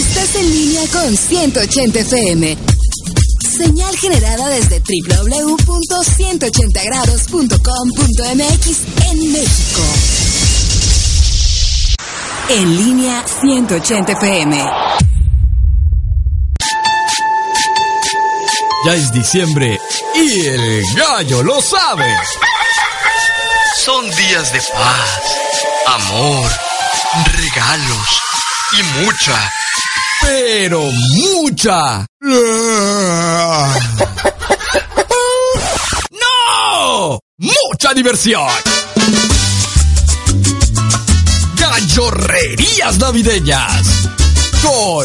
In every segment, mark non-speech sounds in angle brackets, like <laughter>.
Estás en línea con 180 FM. Señal generada desde www.180grados.com.mx en México. En línea 180 FM. Ya es diciembre y el gallo lo sabe. Son días de paz, amor, regalos y mucha, pero mucha. ¡No! ¡Mucha diversión! Gallorrerías navideñas con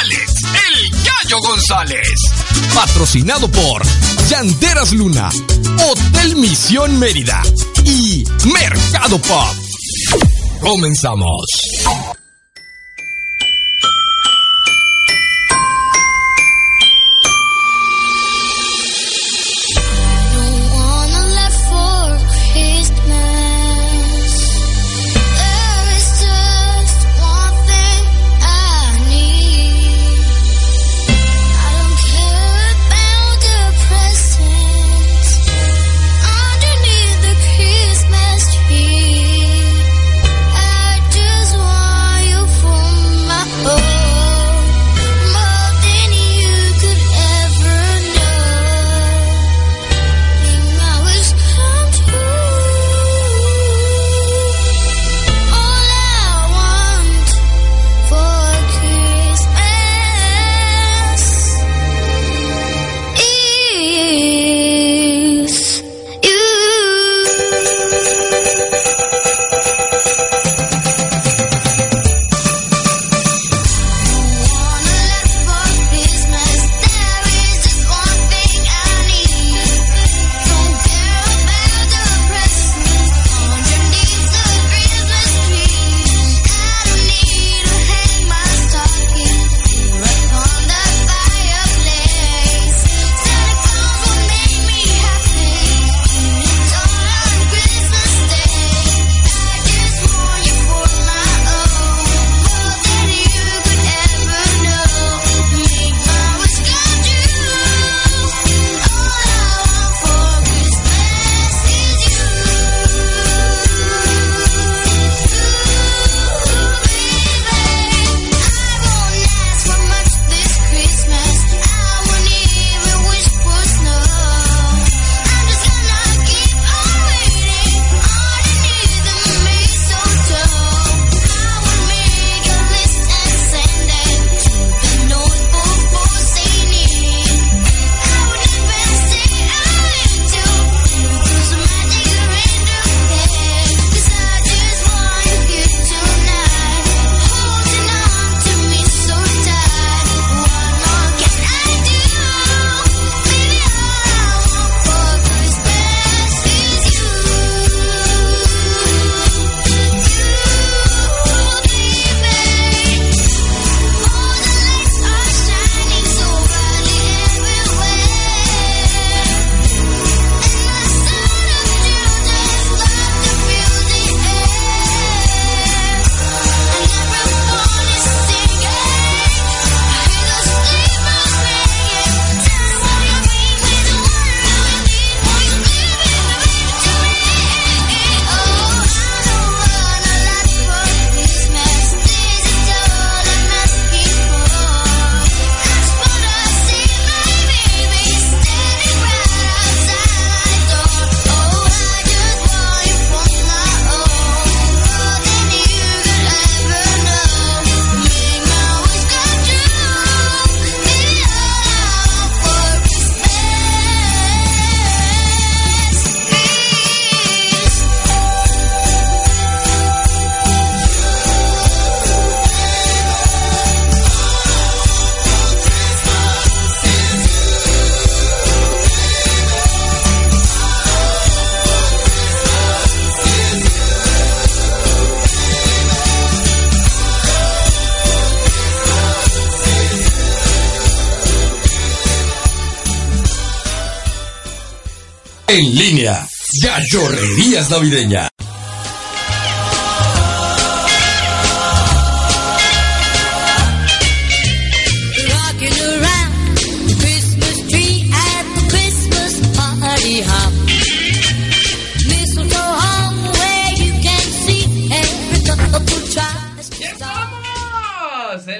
Alex el Gallo González. Patrocinado por Llanteras Luna, Hotel Misión Mérida y Mercado Pop. Comenzamos.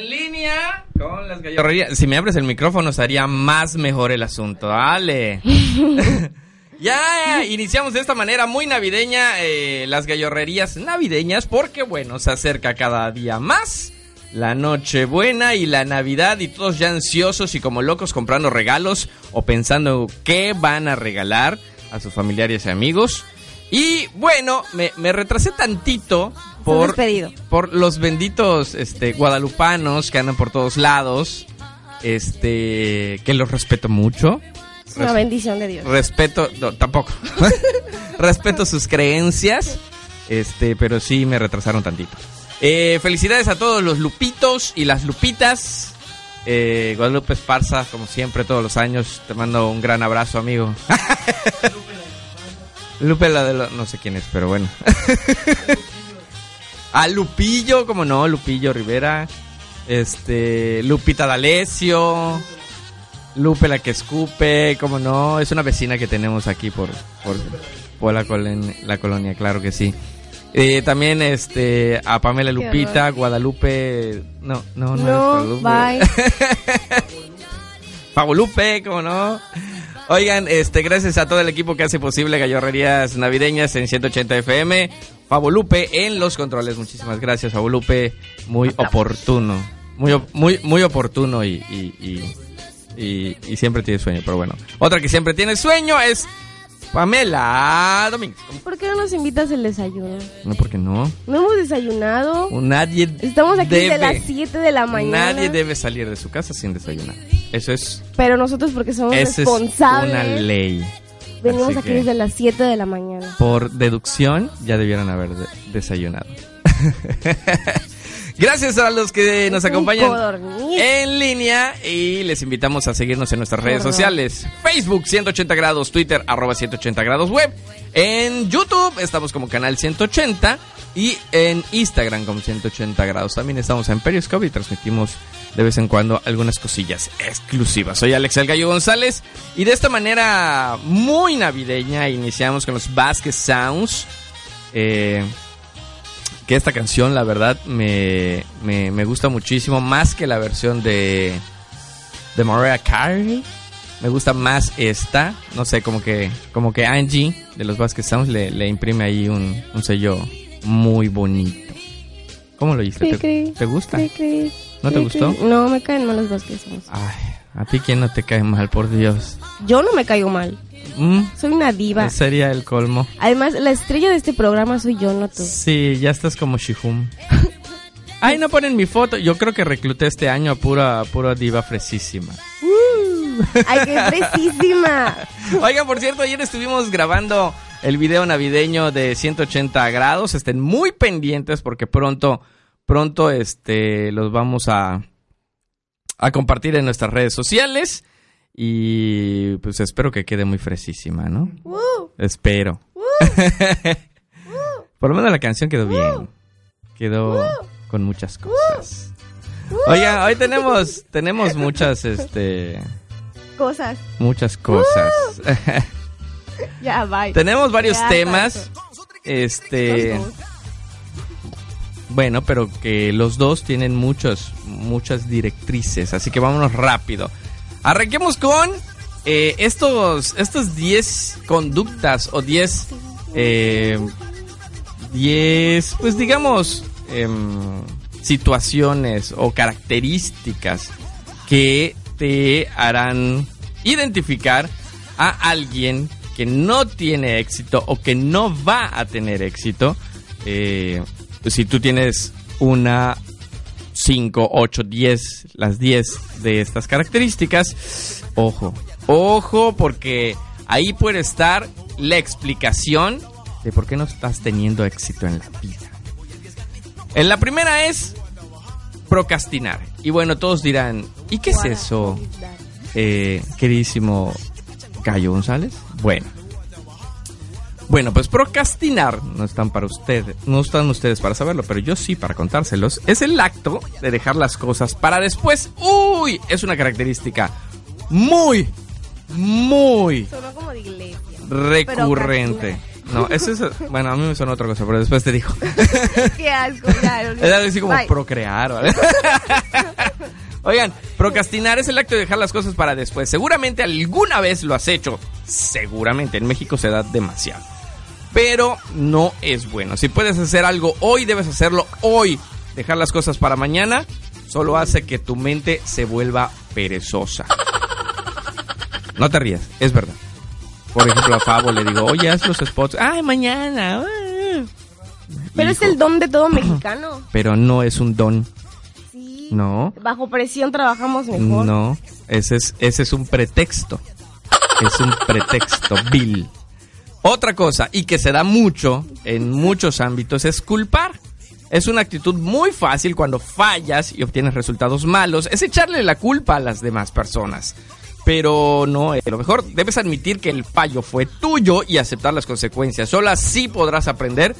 Línea con las gallorrerías. Si me abres el micrófono, estaría más mejor el asunto. Dale. <laughs> ya iniciamos de esta manera muy navideña eh, las gallorrerías navideñas porque, bueno, se acerca cada día más la Nochebuena y la Navidad y todos ya ansiosos y como locos comprando regalos o pensando qué van a regalar a sus familiares y amigos. Y bueno, me, me retrasé tantito por, por los benditos este, guadalupanos que andan por todos lados. Este, que los respeto mucho. Es una bendición de Dios. Respeto, no, tampoco. <laughs> respeto sus creencias. Este, pero sí me retrasaron tantito. Eh, felicidades a todos los lupitos y las lupitas. Eh, Guadalupe Esparza, como siempre, todos los años. Te mando un gran abrazo, amigo. <laughs> Lupe la de lo- no sé quién es, pero bueno. <laughs> A Lupillo, como no, Lupillo Rivera. Este, Lupita D'Alessio. Lupe la que escupe, como no, es una vecina que tenemos aquí por, por, por la, colonia, la colonia, claro que sí. Eh, también este a Pamela Lupita, Guadalupe, no, no, no, No, es Guadalupe. bye. <laughs> Lupe, como no. Oigan, este, gracias a todo el equipo que hace posible Gallorrerías Navideñas en 180 FM. Lupe en los controles. Muchísimas gracias, Lupe. Muy oportuno. Muy, muy, muy oportuno y, y, y, y- y siempre tiene sueño, pero bueno. Otra que siempre tiene sueño es Pamela Domínguez. ¿Por qué no nos invitas el desayuno? No, porque no. No hemos desayunado. Nadie Estamos aquí debe, desde las 7 de la mañana. Nadie debe salir de su casa sin desayunar. Eso es, Pero nosotros porque somos esa es responsables. una ley. Venimos Así aquí que- desde las 7 de la mañana. Por deducción, ya debieron haber de- desayunado. <laughs> Gracias a los que nos acompañan en línea y les invitamos a seguirnos en nuestras redes sociales. Facebook 180 grados, Twitter arroba 180 grados web. En YouTube estamos como canal 180 y en Instagram como 180 grados. También estamos en Periscope y transmitimos de vez en cuando algunas cosillas exclusivas. Soy Alex El Gallo González y de esta manera muy navideña iniciamos con los Basket Sounds. Eh, que esta canción, la verdad, me, me, me gusta muchísimo, más que la versión de, de Mariah Carey. Me gusta más esta, no sé, como que, como que Angie de los Basket Sounds le, le imprime ahí un, un sello muy bonito. ¿Cómo lo? Cri, ¿Te, cri, te gusta? cri, ¿No te gustó? No, me caen mal los Vázquez. Ay, a ti quién no te cae mal, por Dios. Yo no me caigo mal. Mm, Soy una diva. sería el colmo. Además, la estrella de este programa soy yo, no tú. Sí, ya estás como Shihum. <laughs> Ay, no ponen mi foto. Yo creo que recluté este año a pura, pura diva fresísima. Ay, qué fresísima. <laughs> Oigan, por cierto, ayer estuvimos grabando el video navideño de 180 grados. Estén muy pendientes porque pronto, pronto, este, los vamos a, a compartir en nuestras redes sociales. Y pues espero que quede muy fresísima, ¿no? Uh, Espero. <laughs> Por lo menos la canción quedó bien. Quedó con muchas cosas. Oigan, hoy tenemos, tenemos muchas, este, cosas. muchas cosas. <laughs> Ya, bye. tenemos varios Ya, temas. Este, bueno, pero que los dos tienen muchos, muchas directrices, así que vámonos rápido. Arranquemos con eh, estos, estos 10 conductas o 10, eh, 10, pues digamos, em, situaciones o características que te harán identificar a alguien que no tiene éxito o que no va a tener éxito. Eh, si tú tienes una 5, 8, 10, las 10 de estas características, ojo, ojo, porque ahí puede estar la explicación de por qué no estás teniendo éxito en la vida. En la primera es procrastinar. Y bueno, todos dirán, ¿y qué es eso, eh, queridísimo Gallo González? Bueno, Bueno, pues procrastinar no están para ustedes, no están ustedes para saberlo, pero yo sí para contárselos. Es el acto de dejar las cosas para después. Uy, es una característica muy, muy Sonó como de iglesia. recurrente. <laughs> No, ese es, bueno, a mí me sonó otra cosa, pero después te digo. Qué asco, ya. <laughs> Es algo así como Bye. procrear. ¿vale? <laughs> Oigan, procrastinar es el acto de dejar las cosas para después. Seguramente alguna vez lo has hecho. Seguramente. En México se da demasiado. Pero no es bueno. Si puedes hacer algo hoy, debes hacerlo hoy. Dejar las cosas para mañana solo hace que tu mente se vuelva perezosa. <laughs> No te rías, es verdad. Por ejemplo, a Fabo le digo, oye, haz los spots. Ay, mañana. ah". Pero es el don de todo mexicano. <clears throat> Pero no es un don. Sí. No. Bajo presión trabajamos mejor. No, ese es, ese es un pretexto. Es un pretexto vil. Otra cosa, y que se da mucho en muchos ámbitos, es culpar. Es una actitud muy fácil cuando fallas y obtienes resultados malos, es echarle la culpa a las demás personas. Pero no, eh, lo mejor debes admitir que el fallo fue tuyo y aceptar las consecuencias. Solo así podrás aprender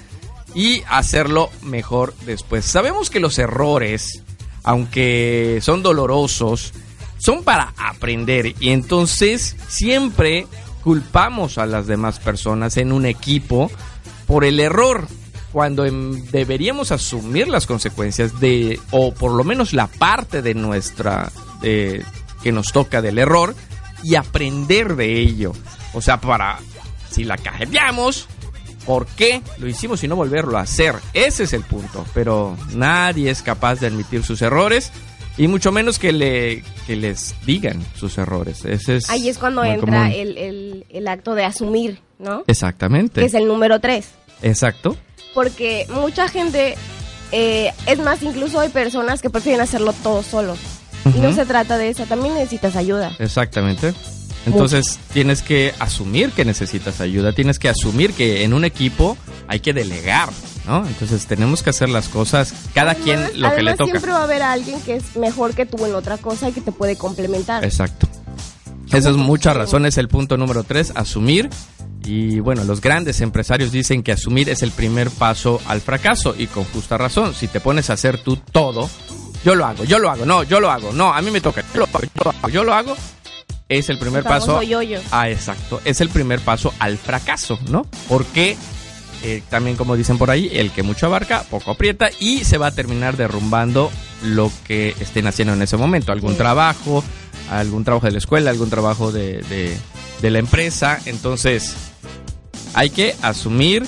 y hacerlo mejor después. Sabemos que los errores, aunque son dolorosos, son para aprender y entonces siempre culpamos a las demás personas en un equipo por el error cuando deberíamos asumir las consecuencias de o por lo menos la parte de nuestra que nos toca del error y aprender de ello o sea para si la cajeteamos ¿Por qué lo hicimos y no volverlo a hacer? Ese es el punto. Pero nadie es capaz de admitir sus errores y mucho menos que, le, que les digan sus errores. Ese es Ahí es cuando entra el, el, el acto de asumir, ¿no? Exactamente. Que es el número tres. Exacto. Porque mucha gente, eh, es más, incluso hay personas que prefieren hacerlo todo solos. Y no se trata de eso, también necesitas ayuda. Exactamente. Entonces tienes que asumir que necesitas ayuda, tienes que asumir que en un equipo hay que delegar, ¿no? Entonces tenemos que hacer las cosas, cada Además- quien lo que le toca. siempre va a haber alguien que es mejor que tú en otra cosa y que te puede complementar. Exacto. Esa es mucha razón, es el punto número tres, asumir. Y bueno, los grandes empresarios dicen que asumir es el primer paso al fracaso y con justa razón. Si te pones a hacer tú todo, yo lo hago, yo lo hago, no, yo lo hago, no, a mí me toca, yo lo hago, yo lo hago, yo lo hago, es el primer El famoso paso. yo-yo. Ah, exacto, es el primer paso al fracaso, ¿no? Porque eh, también como dicen por ahí, el que mucho abarca, poco aprieta y se va a terminar derrumbando lo que estén haciendo en ese momento, algún Sí. trabajo, algún trabajo de la escuela, algún trabajo de, de- de la empresa, entonces hay que asumir,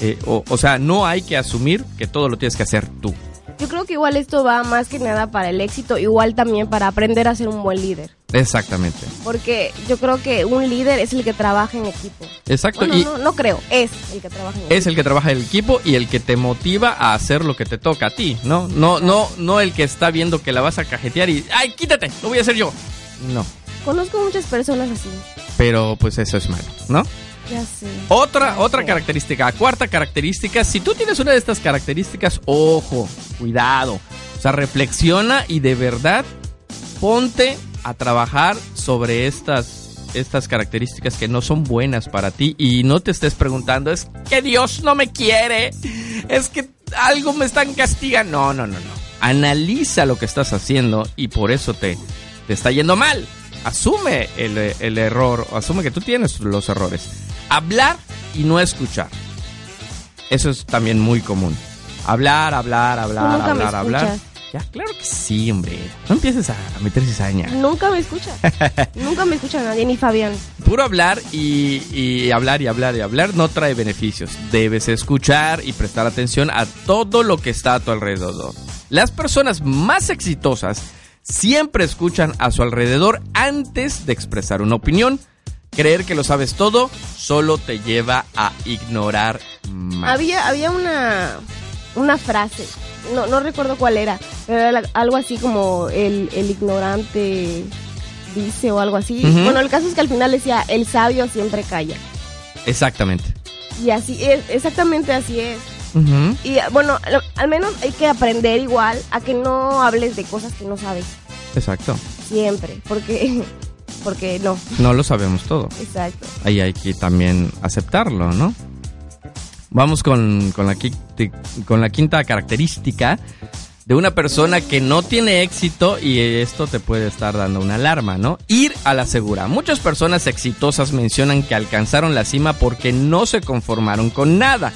eh, o, o sea, no hay que asumir que todo lo tienes que hacer tú. Yo creo que igual esto va más que nada para el éxito, igual también para aprender a ser un buen líder. Exactamente. Porque yo creo que un líder es el que trabaja en equipo. Exacto. Bueno, y no, no creo, es el que trabaja en es equipo. el que trabaja el equipo y el que te motiva a hacer lo que te toca a ti, ¿no? No, no, no el que está viendo que la vas a cajetear y ¡ay, quítate! Lo voy a hacer yo. No. Conozco muchas personas así. Pero pues eso es malo, ¿no? Ya sé. Otra, Ya otra sé. característica, cuarta característica, si tú tienes una de estas características, ojo, cuidado. O sea, reflexiona y de verdad ponte a trabajar sobre estas, estas características que no son buenas para ti y no te estés preguntando, es que Dios no me quiere, es que algo me están castigando. No, no, no, no. Analiza lo que estás haciendo y por eso te, te está yendo mal. Asume el, el error, asume que tú tienes los errores. Hablar y no escuchar. Eso es también muy común. Hablar, hablar, hablar, hablar, hablar. Ya, claro que sí, hombre. No empieces a meter cizaña. Nunca me escucha. <laughs> Nunca me escucha nadie, ni Fabián. Puro hablar y, y hablar y hablar y hablar no trae beneficios. Debes escuchar y prestar atención a todo lo que está a tu alrededor. Las personas más exitosas siempre escuchan a su alrededor antes de expresar una opinión. Creer que lo sabes todo solo te lleva a ignorar más. Había, había una, una frase, no, no recuerdo cuál era, pero era algo así como el, el ignorante dice o algo así. Bueno, el caso es que al final decía, el sabio siempre calla. Exactamente. Y así es, exactamente así es. Y bueno, al menos hay que aprender igual a que no hables de cosas que no sabes. Exacto. Siempre, porque, <laughs> porque no, No lo sabemos todo. exacto. Ahí hay que también aceptarlo, ¿no? Vamos con, con la, la quinta característica de una persona que no tiene éxito y esto te puede estar dando una alarma, ¿no? Ir a la segura. Muchas personas exitosas mencionan que alcanzaron la cima porque no se conformaron con nada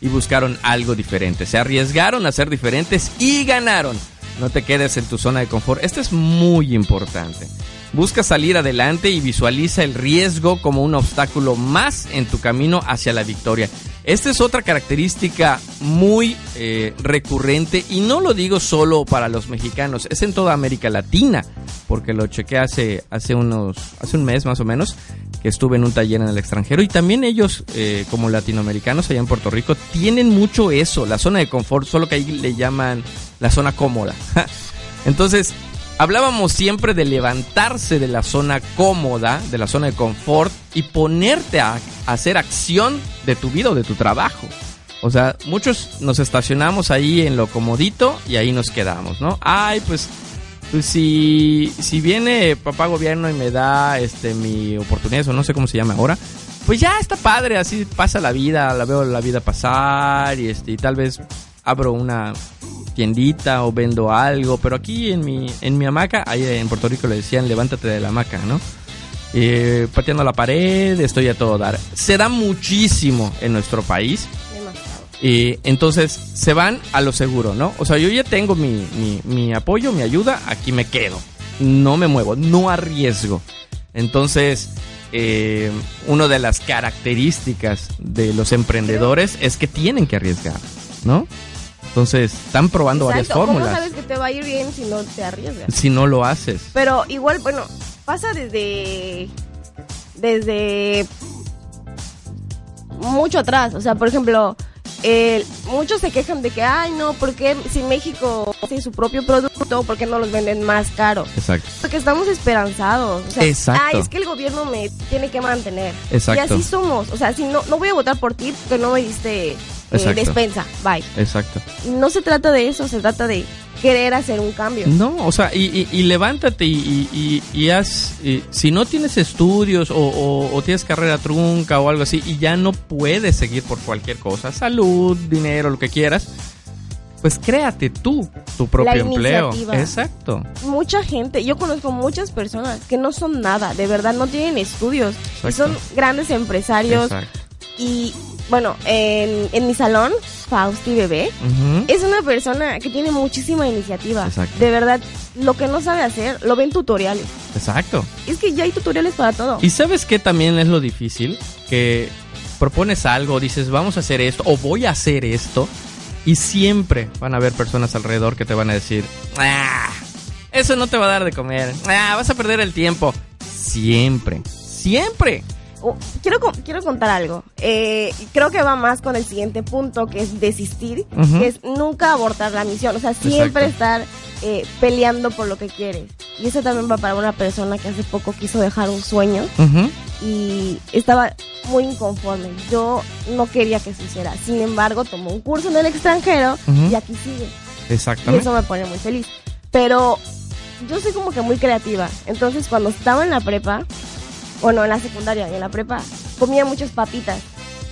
y buscaron algo diferente. Se arriesgaron a ser diferentes y ganaron. No te quedes en tu zona de confort. Esto es muy importante. Busca salir adelante y visualiza el riesgo como un obstáculo más en tu camino hacia la victoria. Esta es otra característica muy eh, recurrente y no lo digo solo para los mexicanos, es en toda América Latina, porque lo chequé hace, hace, unos, hace un mes más o menos, que estuve en un taller en el extranjero y también ellos, eh, como latinoamericanos allá en Puerto Rico, tienen mucho eso, la zona de confort, solo que ahí le llaman la zona cómoda. <laughs> Entonces, hablábamos siempre de levantarse de la zona cómoda, de la zona de confort y ponerte a, hacer acción de tu vida o de tu trabajo. O sea, muchos nos estacionamos ahí en lo comodito y ahí nos quedamos, ¿no? Ay, pues, pues si, si viene papá gobierno y me da este mi oportunidad, o no sé cómo se llama ahora, pues ya está padre, así pasa la vida, la veo la vida pasar y este, y tal vez abro una tiendita o vendo algo, pero aquí en mi, en mi hamaca, ahí en Puerto Rico le decían levántate de la hamaca, ¿no? Eh, pateando la pared, estoy a todo dar. Se da muchísimo en nuestro país. Demasiado. Y entonces se van a lo seguro, ¿no? O sea, yo ya tengo mi, mi, mi apoyo, mi ayuda, aquí me quedo. No me muevo, no arriesgo. Entonces, eh, una de las características de los emprendedores es que tienen que arriesgar, ¿no? Entonces, están probando varias Exacto. ¿Cómo fórmulas. sabes que te va a ir bien si no te arriesgas? Si no lo haces. Pero igual, bueno, pasa desde. Desde. Mucho atrás. O sea, por ejemplo, muchos se quejan de que, ay, no, porque si México hace su propio producto, ¿por qué no los venden más caro? Exacto. Porque estamos esperanzados. O sea, Exacto. Ay, es que el gobierno me tiene que mantener. Exacto. Y así somos. O sea, si no, no voy a votar por ti porque no me diste eh, despensa. Bye. Exacto. No se trata de eso, se trata de querer hacer un cambio. No, o sea, y, y- y levántate y, y- haz, si no tienes estudios o, o- o tienes carrera trunca o algo así y ya no puedes seguir por cualquier cosa, salud, dinero, lo que quieras, pues créate tú tu propio La empleo. Exacto. mucha gente, yo conozco muchas personas que no son nada, de verdad no tienen estudios, y son grandes empresarios Exacto. y bueno, en, en mi salón, Fausti Bebé, Ujú. es una persona que tiene muchísima iniciativa. Exacto. De verdad, lo que no sabe hacer, lo ve en tutoriales. Exacto. Es que ya hay tutoriales para todo. Y sabes qué también es lo difícil? Que propones algo, dices, vamos a hacer esto o voy a hacer esto. Y siempre van a haber personas alrededor que te van a decir, ah, eso no te va a dar de comer, ah, vas a perder el tiempo. Siempre, siempre. Oh, quiero, quiero contar algo. Eh, creo que va más con el siguiente punto, que es desistir, que es nunca abortar la misión. O sea, siempre Exacto. estar eh, peleando por lo que quieres. Y eso también va para una persona que hace poco quiso dejar un sueño y estaba muy inconforme. Yo no quería que se hiciera. Sin embargo, tomó un curso en el extranjero Ujú. y aquí sigue. Y Exactamente. eso me pone muy feliz. Pero yo soy como que muy creativa. Entonces, cuando estaba en la prepa, bueno, en la secundaria y en la prepa, comía muchas papitas.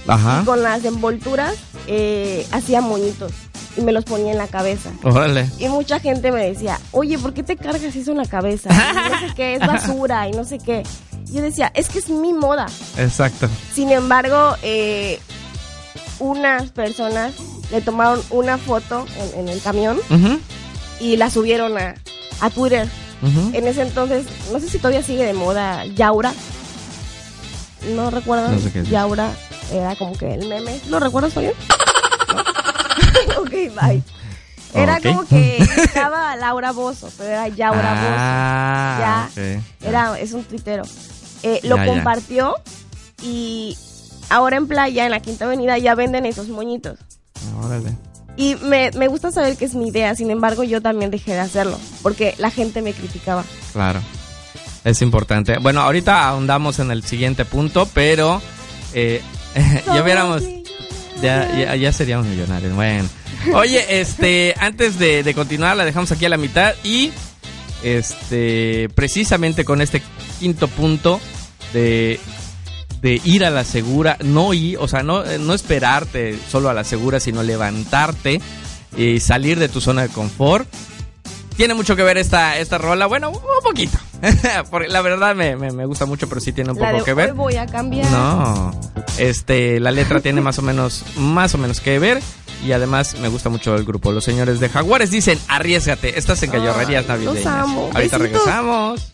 Ajá. Y con las envolturas eh, hacía moñitos y me los ponía en la cabeza. Órale. Y mucha gente me decía, oye, ¿por qué te cargas eso en la cabeza? Y no sé qué, es basura y no sé qué. Yo decía, es que es mi moda. Exacto. Sin embargo, eh, unas personas le tomaron una foto en, en el camión y la subieron a, a Twitter. Ujú. En ese entonces, no sé si todavía sigue de moda Yaura. No recuerdo. No sé qué es. Yaura era como que el meme. ¿Lo recuerdas, Fabián? ¿No? <laughs> ok, bye. Era como que estaba Laura Bozo, pero era Yaura Ah, Ya. ok. Bozo. Era, es un tuitero. Eh, lo Ya, ya. compartió y ahora en playa, en la Quinta Avenida, ya venden esos moñitos. Órale. Y me, me gusta saber que es mi idea, sin embargo yo también dejé de hacerlo, porque la gente me criticaba. Claro. Es importante. Bueno, ahorita ahondamos en el siguiente punto, pero eh, <laughs> ya viéramos. Ya, ya, ya seríamos millonarios. Bueno. Oye, este, antes de, de continuar, la dejamos aquí a la mitad y este, precisamente con este quinto punto de de ir a la segura, no ir, o sea, no, no esperarte solo a la segura, sino levantarte y salir de tu zona de confort. Tiene mucho que ver esta, esta rola, bueno, un poquito. <laughs> Porque la verdad me, me- me gusta mucho, pero sí tiene un La poco de que ver. hoy voy a cambiar. No, este, la letra tiene más o menos, más o menos que ver. Y además me gusta mucho el grupo. Los señores de Jaguares dicen, arriesgate. Estás en Callorrerías los Navideñas. amo. Ahorita Besitos. regresamos.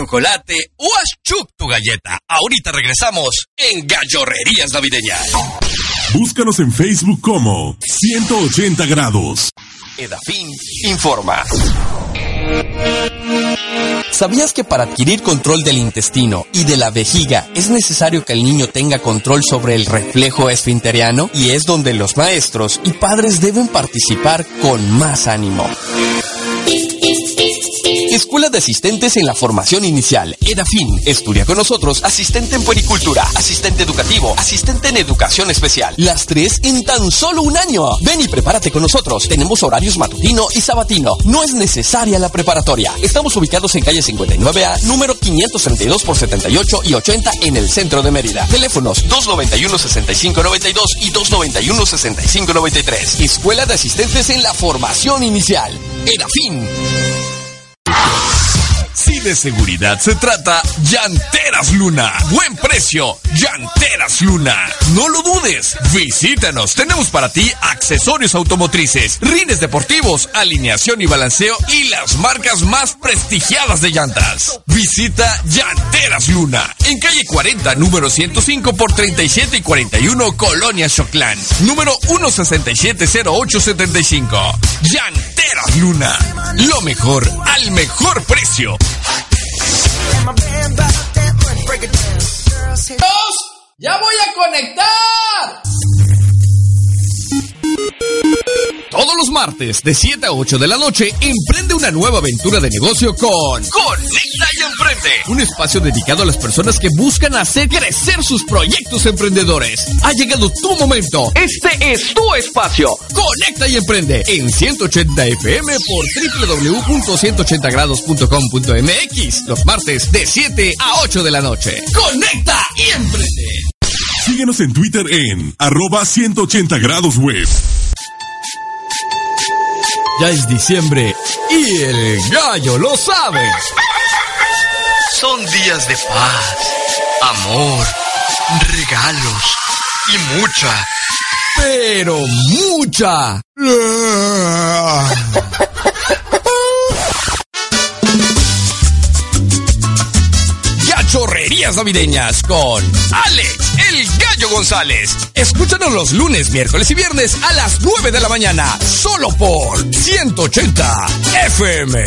Chocolate o haz chuc tu galleta. Ahorita regresamos en Gallorrerías Navideñas. Búscanos en Facebook como 180 grados. Edafin informa. ¿Sabías que para adquirir control del intestino y de la vejiga es necesario que el niño tenga control sobre el reflejo esfinteriano? Y es donde los maestros y padres deben participar con más ánimo. Escuela de Asistentes en la Formación Inicial, EDAFIN. Estudia con nosotros asistente en puericultura, asistente educativo, asistente en educación especial. Las tres en tan solo un año. Ven y prepárate con nosotros. Tenemos horarios matutino y sabatino. No es necesaria la preparatoria. Estamos ubicados en calle 59A, número 532 por 78 y 80 en el centro de Mérida. Teléfonos 291-6592 y 291-6593. Escuela de Asistentes en la Formación Inicial. EDAFIN. Si de seguridad se trata, Llanteras Luna. Buen precio, Llanteras Luna. No lo dudes, visítanos. Tenemos para ti accesorios automotrices, rines deportivos, alineación y balanceo y las marcas más prestigiadas de llantas. Visita Llanteras Luna en calle 40, número 105 por 37 y 41, Colonia Choclán. Número 1670875. Llanteras Luna. Lo mejor al mejor precio. ¡Ya voy a conectar! Todos los martes de 7 a 8 de la noche, emprende una nueva aventura de negocio con Conecta y Emprende. Un espacio dedicado a las personas que buscan hacer crecer sus proyectos emprendedores. Ha llegado tu momento. Este es tu espacio. Conecta y Emprende en 180 FM por www.180grados.com.mx. Los martes de 7 a 8 de la noche. Conecta y Emprende. Síguenos en Twitter en arroba 180 grados web. Ya es diciembre y el gallo lo sabe. Son días de paz, amor, regalos y mucha, Pero mucha. <laughs> Gachorrerías navideñas con Alex, gallo González. Escúchanos los lunes, miércoles y viernes a las 9 de la mañana, solo por 180 FM.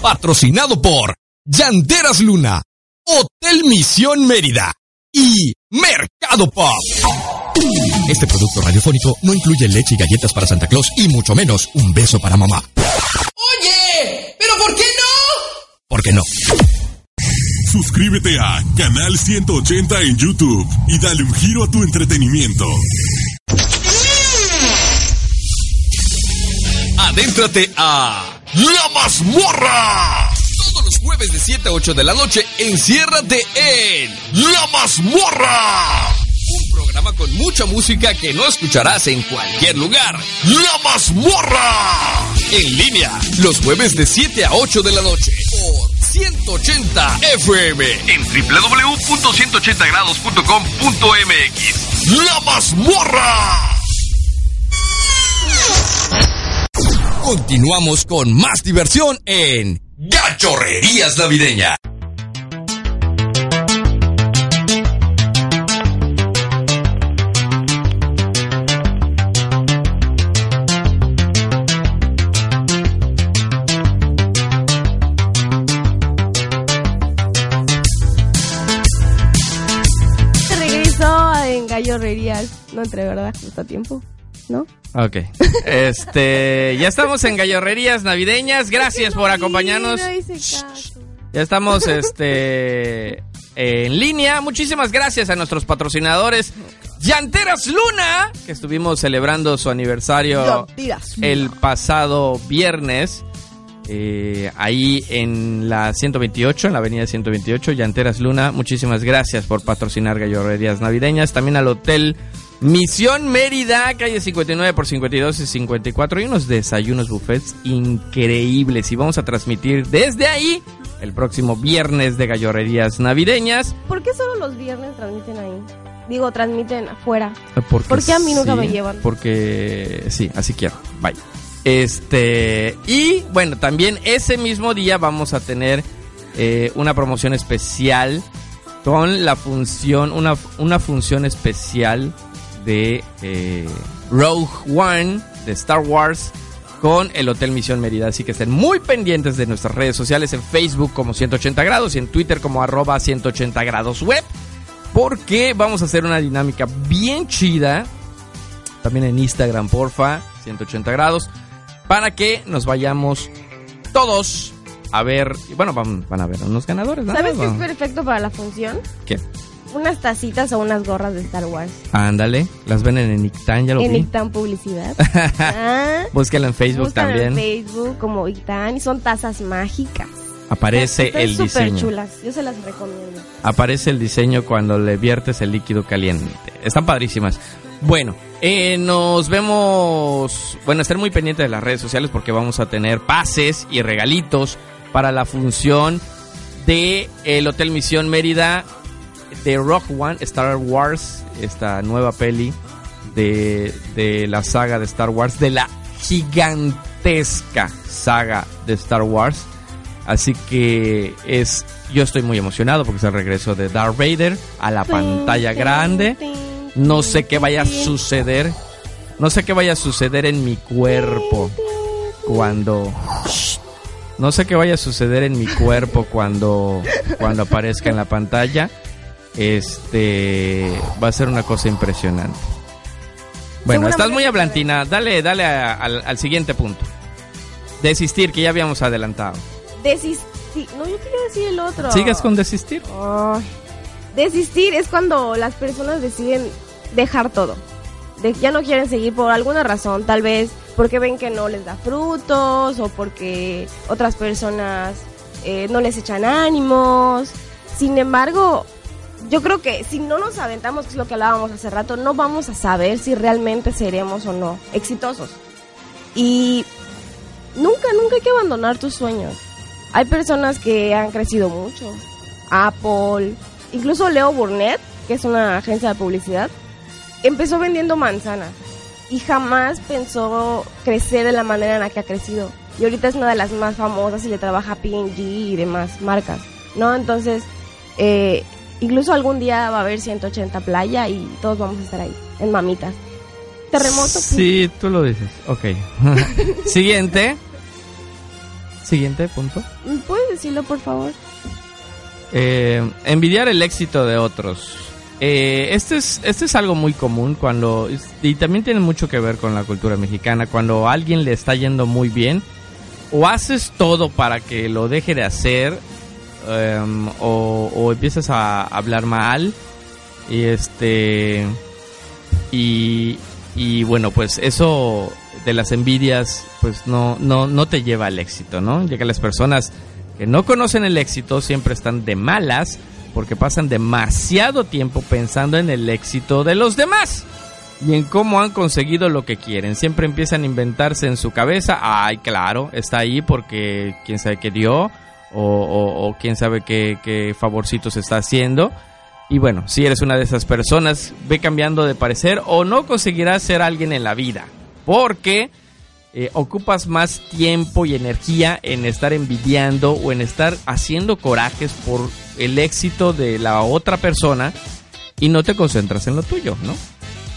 Patrocinado por Llanteras Luna, Hotel Misión Mérida y Mercado Pop. Este producto radiofónico no incluye leche y galletas para Santa Claus y mucho menos un beso para mamá. Oye, pero ¿por qué no? ¿Por qué no? Suscríbete a Canal 180 en YouTube y dale un giro a tu entretenimiento. Adéntrate a La Mazmorra. Todos los jueves de 7 a 8 de la noche, enciérrate en La Mazmorra. Un programa con mucha música que no escucharás en cualquier lugar. La Mazmorra. En línea, los jueves de 7 a 8 de la noche. Por 180 FM. en www.180grados.com.mx. La Mazmorra. Continuamos con más diversión en Gachorrerías Navideña. No entré, ¿verdad? Justo a tiempo. ¿No? Ok. Este, ya estamos en Gallorrerías Navideñas. Gracias por acompañarnos. Ya estamos este en línea. Muchísimas gracias a nuestros patrocinadores Llanteras Luna, que estuvimos celebrando su aniversario el pasado viernes. Eh, ahí en la 128, en la avenida 128, Llanteras Luna. Muchísimas gracias por patrocinar Gallorrerías Navideñas. También al Hotel Misión Mérida, calle 59 por 52 y 54. Y unos desayunos buffets increíbles. Y vamos a transmitir desde ahí el próximo viernes de Gallorrerías Navideñas. ¿Por qué solo los viernes transmiten ahí? Digo, transmiten afuera. Porque ¿Por qué a mí nunca me llevan? Porque sí, así quiero. Bye. Este, y bueno, también ese mismo día vamos a tener eh, una promoción especial con la función, una, una función especial de eh, Rogue One de Star Wars con el Hotel Misión Mérida. Así que estén muy pendientes de nuestras redes sociales en Facebook como 180 grados y en Twitter como arroba 180 grados web. Porque vamos a hacer una dinámica bien chida. También en Instagram, porfa, 180 grados. Para que nos vayamos todos a ver, bueno, van, van a ver unos ganadores. ¿Sabes qué es perfecto para la función? ¿Qué? Unas tacitas o unas gorras de Star Wars. Ándale, las ven en Ictan, ya lo en vi. Ictan Publicidad. <laughs> ah, Búsquenlo en Facebook también. en Facebook como Ictan y son tazas mágicas. Aparece el súper diseño. chulas. Yo se las recomiendo. Aparece el diseño cuando le viertes el líquido caliente. Están padrísimas. Bueno, eh, nos vemos. Bueno, estén muy pendientes de las redes sociales porque vamos a tener pases y regalitos para la función de el Hotel Misión Mérida de Rock One Star Wars, esta nueva peli de, de la saga de Star Wars, de la gigantesca saga de Star Wars. Así que es, yo estoy muy emocionado porque es el regreso de Darth Vader a la pantalla grande. No sé qué vaya a suceder. No sé qué vaya a suceder en mi cuerpo cuando. No sé qué vaya a suceder en mi cuerpo cuando cuando aparezca en la pantalla. Este va a ser una cosa impresionante. Bueno, estás muy hablantina. Dale, dale a- al, al siguiente punto. Desistir, que ya habíamos adelantado. Desistir. No, yo quería decir el otro. ¿Sigues con desistir? Desistir es cuando las personas deciden dejar todo. De- ya no quieren seguir por alguna razón, tal vez porque ven que no les da frutos o porque otras personas eh, no les echan ánimos. Sin embargo, yo creo que si no nos aventamos, que es lo que hablábamos hace rato, no vamos a saber si realmente seremos o no exitosos. Y nunca, nunca hay que abandonar tus sueños. Hay personas que han crecido mucho. Apple, incluso Leo Burnett, que es una agencia de publicidad, empezó vendiendo manzanas y jamás pensó crecer de la manera en la que ha crecido. Y ahorita es una de las más famosas y le trabaja a P&G y demás marcas, ¿no? Entonces, eh, incluso algún día va a haber 180 playa y todos vamos a estar ahí, en mamitas. Terremoto. Sí, tú lo dices. Ok. <laughs> Siguiente. Siguiente punto. ¿Puedes decirlo, por favor? Eh, envidiar el éxito de otros. Eh, este, es, este es algo muy común cuando... Y también tiene mucho que ver con la cultura mexicana. Cuando a alguien le está yendo muy bien, o haces todo para que lo deje de hacer, em, o, o empiezas a hablar mal, y este... Y, y bueno, pues eso de las envidias, pues no, no, no te lleva al éxito, ¿no? Ya que las personas que no conocen el éxito siempre están de malas porque pasan demasiado tiempo pensando en el éxito de los demás y en cómo han conseguido lo que quieren. Siempre empiezan a inventarse en su cabeza, ay, claro, está ahí porque quién sabe qué dio o, quién sabe qué, qué favorcito se está haciendo. Y bueno, si eres una de esas personas, ve cambiando de parecer o no conseguirás ser alguien en la vida. Porque eh, ocupas más tiempo y energía en estar envidiando o en estar haciendo corajes por el éxito de la otra persona y no te concentras en lo tuyo, ¿no?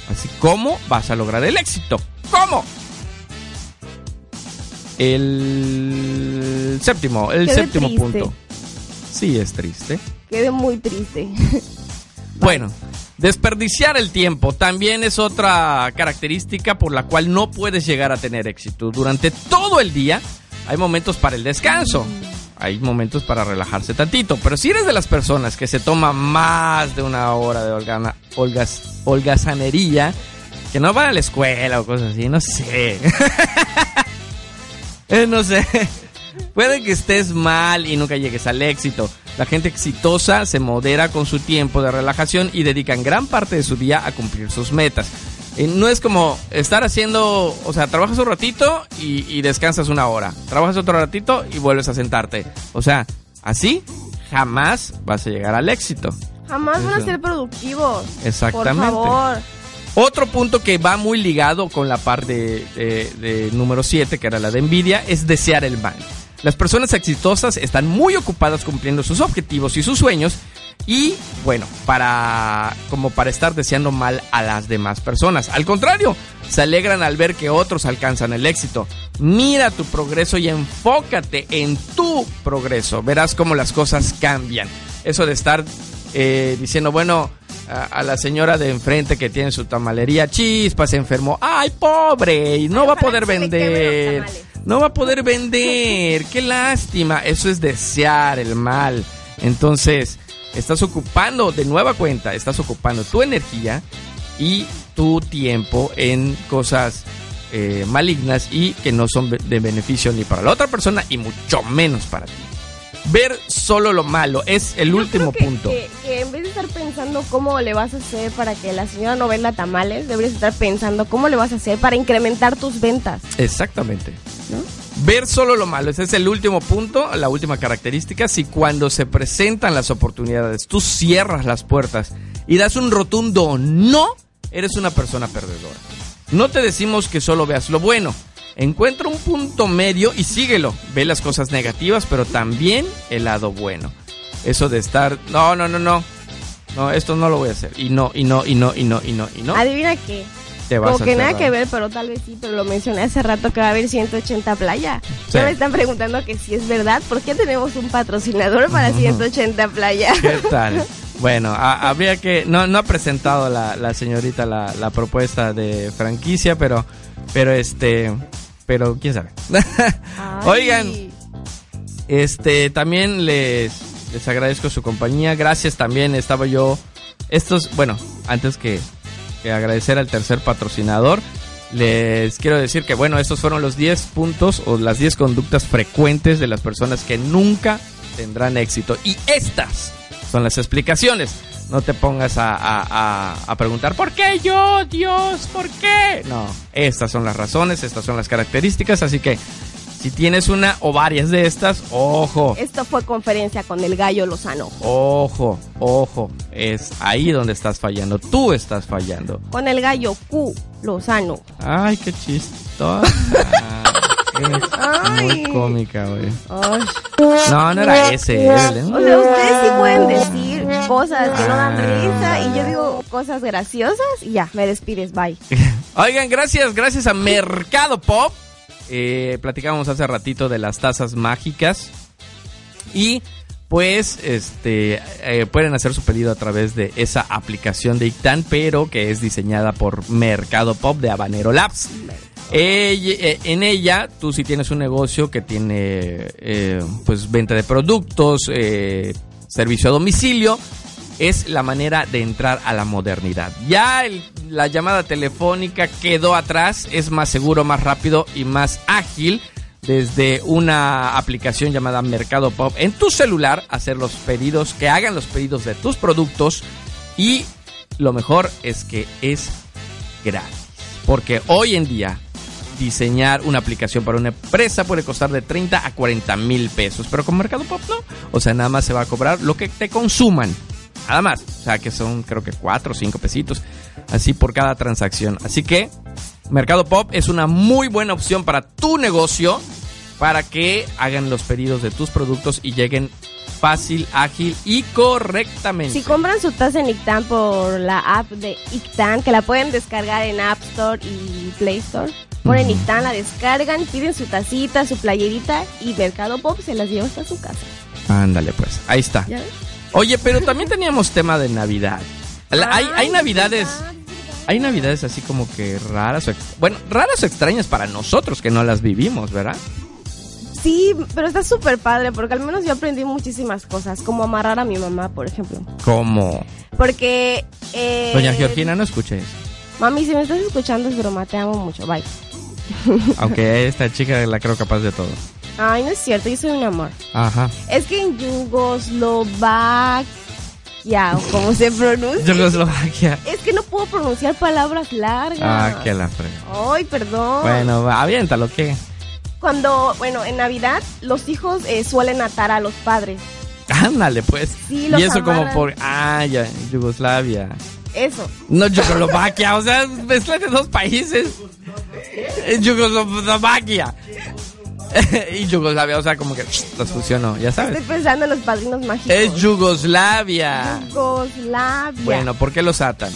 Así, ¿cómo vas a lograr el éxito? ¿Cómo? El séptimo, el Quedé séptimo triste. punto. Sí, es triste. Quedé muy triste. Bueno, desperdiciar el tiempo también es otra característica por la cual no puedes llegar a tener éxito. Durante todo el día hay momentos para el descanso, hay momentos para relajarse tantito, pero si eres de las personas que se toma más de una hora de holgana- holgazanería, que no van a la escuela o cosas así, no sé. <laughs> Eh, no sé. Puede que estés mal y nunca llegues al éxito. La gente exitosa se modera con su tiempo de relajación y dedican gran parte de su día a cumplir sus metas. Eh, no es como estar haciendo, o sea, trabajas un ratito y, y descansas una hora. Trabajas otro ratito y vuelves a sentarte. O sea, así jamás vas a llegar al éxito. Jamás van a ser productivos. Exactamente. Por favor. Otro punto que va muy ligado con la parte de, de número 7, que era la de envidia, es desear el mal. Las personas exitosas están muy ocupadas cumpliendo sus objetivos y sus sueños y bueno, para como para estar deseando mal a las demás personas. Al contrario, se alegran al ver que otros alcanzan el éxito. Mira tu progreso y enfócate en tu progreso. Verás cómo las cosas cambian. Eso de estar eh, diciendo, bueno, a, a la señora de enfrente que tiene su tamalería, chispa, se enfermó, ay, pobre, y no va a poder vender. No va a poder vender. Qué lástima. Eso es desear el mal. Entonces, estás ocupando de nueva cuenta, estás ocupando tu energía y tu tiempo en cosas eh, malignas y que no son de beneficio ni para la otra persona y mucho menos para ti. Ver solo lo malo es el último que, punto. Que, que en vez de estar pensando cómo le vas a hacer para que la señora no venda tamales, deberías estar pensando cómo le vas a hacer para incrementar tus ventas. Exactamente. Ver solo lo malo, ese es el último punto, la última característica. Si cuando se presentan las oportunidades tú cierras las puertas y das un rotundo no, eres una persona perdedora. No te decimos que solo veas lo bueno. Encuentra un punto medio y síguelo. Ve las cosas negativas, pero también el lado bueno. Eso de estar, no, no, no, no. No, esto no lo voy a hacer. Y no, y no, y no, y no, y no, y no. Adivina qué. Te vas Como a que nada que ver, pero tal vez sí, pero lo mencioné hace rato que va a haber 180 playa. Sí. Ya me están preguntando que si es verdad, ¿por qué tenemos un patrocinador para 180 playa? ¿Qué <laughs> tal? Bueno, a- habría que... No, no ha presentado la, la señorita la, la propuesta de franquicia, pero... Pero este... Pero quién sabe. <laughs> Oigan, este también les, les agradezco su compañía. Gracias también. Estaba yo... Estos, bueno, antes que, que agradecer al tercer patrocinador, les quiero decir que, bueno, estos fueron los 10 puntos o las 10 conductas frecuentes de las personas que nunca tendrán éxito. Y estas son las explicaciones. No te pongas a, a- a- a preguntar, ¿por qué yo, Dios? ¿Por qué? No, estas son las razones, estas son las características, así que si tienes una o varias de estas, ojo, Esto fue conferencia con el gallo Lozano. ojo, ojo, es ahí donde estás fallando, tú estás fallando. Con el gallo Q Lozano. Ay, qué chistosa. Es muy cómica, güey. No, no era ese. O sea, ustedes sí pueden decir cosas que no dan risa y yo digo cosas graciosas y ya, me despides, bye. <laughs> Oigan, gracias, gracias a Mercado Pop. Eh, platicábamos hace ratito de las tazas mágicas. Y pues este eh, pueden hacer su pedido a través de esa aplicación de Ictan, pero que es diseñada por Mercado Pop de Habanero Labs. Eh, en ella, tú si tienes un negocio que tiene eh, pues venta de productos, eh, servicio a domicilio, es la manera de entrar a la modernidad. Ya la llamada telefónica quedó atrás, es más seguro, más rápido y más ágil desde una aplicación llamada Mercado Pop en tu celular, hacer los pedidos, que hagan los pedidos de tus productos y lo mejor es que es gratis. Porque hoy en día diseñar una aplicación para una empresa puede costar de 30 a 40 mil pesos, pero con Mercado Pop no. O sea, nada más se va a cobrar lo que te consuman. Nada más. O sea, que son creo que 4 o 5 pesitos. Así por cada transacción. Así que Mercado Pop es una muy buena opción para tu negocio. Para que hagan los pedidos de tus productos y lleguen fácil, ágil y correctamente. Si compran su taza en Ictan por la app de Ictan, que la pueden descargar en App Store y Play Store, ponen Ictan, la descargan, piden su tacita, su playerita y Mercado Pop se las lleva hasta su casa. Ándale pues, ahí está. ¿Ya ves? Oye, pero también teníamos tema de Navidad. La- hay, hay navidades, hay navidades así como que raras o bueno, raras o extrañas para nosotros que no las vivimos, ¿verdad? Sí, pero está súper padre porque al menos yo aprendí muchísimas cosas, como amarrar a mi mamá, por ejemplo. Como Porque... eh, Doña Georgina no escucha eso. Mami, si me estás escuchando es broma, te amo mucho, bye. <laughs> Aunque esta chica la creo capaz de todo. Ay, no es cierto, yo soy un amor. Ajá. Es que en Yugoslovaquia, o como se pronuncia. Yugoslovaquia. Es que no puedo pronunciar palabras largas. Ah, que la frega. Ay, perdón. Bueno, aviéntalo, ¿qué? Cuando, bueno, en Navidad los hijos eh, suelen atar a los padres. Ándale, pues. Sí, los y eso como por... Ah, ya, Yugoslavia. Eso. No Yugoslovaquia, o sea, mezcla de dos países. Es Yugoslovaquia. <laughs> y Yugoslavia, o sea, como que los fusionó, ya sabes. Estoy pensando en los padrinos mágicos. Es Yugoslavia. Yugoslavia. Bueno, ¿por qué los atan?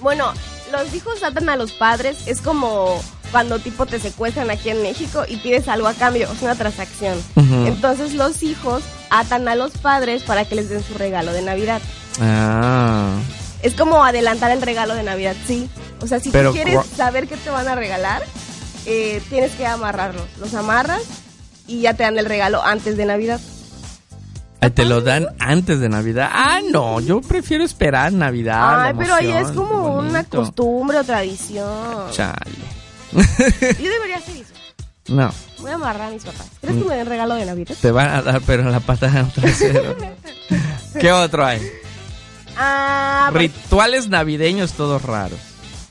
Bueno, los hijos atan a los padres. Es como cuando tipo te secuestran aquí en México y pides algo a cambio. Es una transacción. Entonces los hijos atan a los padres para que les den su regalo de Navidad. Ah. Es como adelantar el regalo de Navidad, sí. O sea, si Pero tú quieres saber qué te van a regalar, eh, tienes que amarrarlos. Los amarras y ya te dan el regalo antes de Navidad. Te lo dan antes de Navidad. Ah, no, yo prefiero esperar Navidad. Ay, pero ahí es como una costumbre o tradición. Chale. Yo debería hacer eso. No, Voy a amarrar a mis papás. ¿Crees que me den regalo de Navidad? te van a dar, pero en la patada en el trasero. <laughs> ¿Qué otro hay? Ah, Rituales navideños todos raros.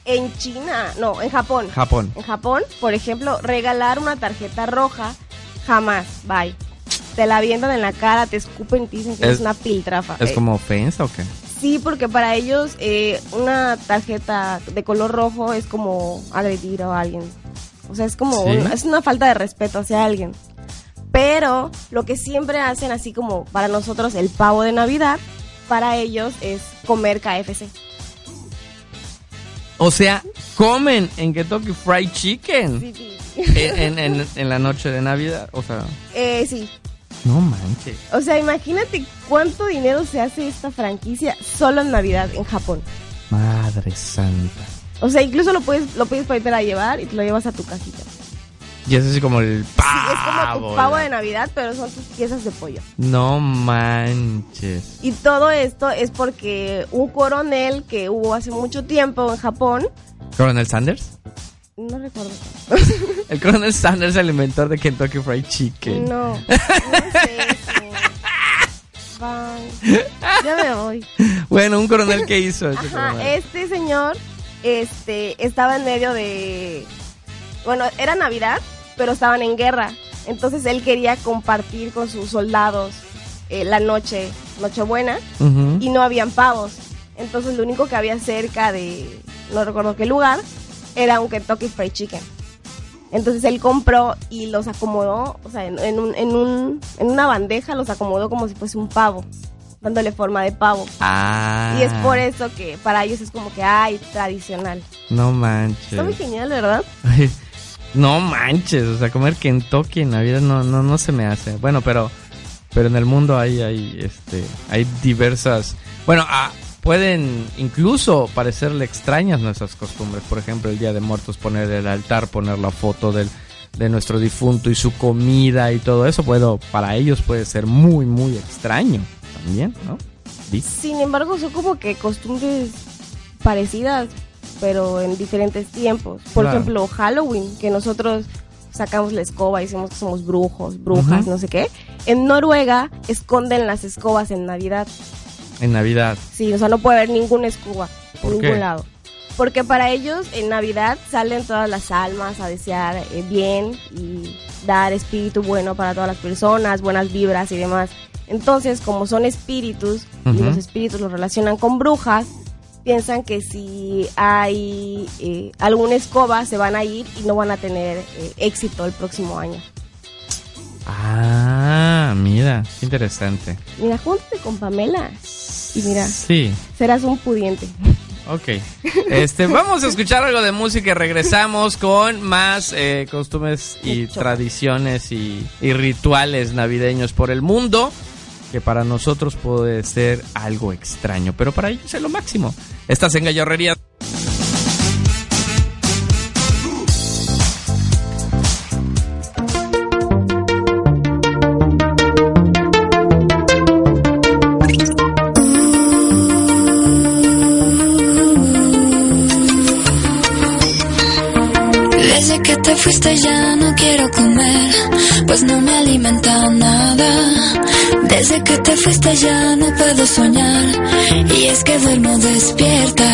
en China, no, en Japón. Japón. En Japón, por ejemplo, regalar una tarjeta roja, jamás, bye. Te la avientan en la cara, te escupen te dicen que Es- es, una piltrafa. ¿Es Eh, como ofensa o qué? Sí, porque para ellos eh, una tarjeta de color rojo es como agredir a alguien. O sea, es como es una falta de respeto hacia alguien. Pero lo que siempre hacen, así como para nosotros el pavo de Navidad, para ellos es comer KFC. O sea, comen en Kentucky Fried Chicken Sí, sí. en, en- en- en la noche de Navidad. O sea, Eh, sí. no manches. O sea, imagínate cuánto dinero se hace esta franquicia solo en Navidad en Japón. Madre santa. O sea, incluso lo puedes lo puedes pedir a llevar y te lo llevas a tu casita. Y es así como el Sí, es como pavo. tu pavo de Navidad, pero son tus piezas de pollo. No manches. Y todo esto es porque un coronel que hubo hace mucho tiempo en Japón, ¿Coronel Sanders? no recuerdo. <laughs> El Coronel Sanders, el inventor de Kentucky Fried Chicken. No, no <laughs> sé. Bye. Ya me voy. Bueno, un coronel que hizo Ajá, este señor este, estaba en medio de... Bueno, era Navidad, pero estaban en guerra. Entonces él quería compartir con sus soldados eh, la noche, Nochebuena, Ujú. y no habían pavos. Entonces lo único que había cerca de, no recuerdo qué lugar, era un Kentucky Fried Chicken. Entonces él compró y los acomodó, o sea, en, en un, en, un, en una bandeja los acomodó como si fuese un pavo, dándole forma de pavo. Ah. Y es por eso que para ellos es como que, ay, tradicional. No manches. Está muy genial, ¿verdad? No manches, o sea, comer Kentucky en Navidad no, no, no se me hace. Bueno, pero, pero en el mundo hay, hay, este, hay diversas, bueno, ah, pueden incluso parecerle extrañas nuestras costumbres. Por ejemplo, el Día de Muertos, poner el altar, poner la foto del, de nuestro difunto y su comida y todo eso, puedo, para ellos puede ser muy, muy extraño también, ¿no? Sin embargo, son como que costumbres parecidas, pero en diferentes tiempos. Por Claro. ejemplo, Halloween, que nosotros sacamos la escoba y decimos que somos brujos, brujas, Ujú. no sé qué. En Noruega esconden las escobas en Navidad. En Navidad. Sí, o sea, no puede haber ninguna escoba ¿Por en qué? ningún lado. Porque para ellos en Navidad salen todas las almas a desear eh, bien y dar espíritu bueno para todas las personas, buenas vibras y demás. Entonces, como son espíritus y Ujú. los espíritus los relacionan con brujas, piensan que si hay eh, alguna escoba se van a ir y no van a tener eh, éxito el próximo año. Ah, mira, qué interesante. Mira, júntate con Pamela y mira, Sí. serás un pudiente. Ok. Este, vamos a escuchar algo de música y regresamos con más eh, costumbres y tradiciones y, y rituales navideños por el mundo que para nosotros puede ser algo extraño, pero para ellos es lo máximo. Estás en Gallorrería. Te fuiste ya no quiero comer, pues no me alimenta nada. Desde que te fuiste ya no puedo soñar, y es que duermo despierta.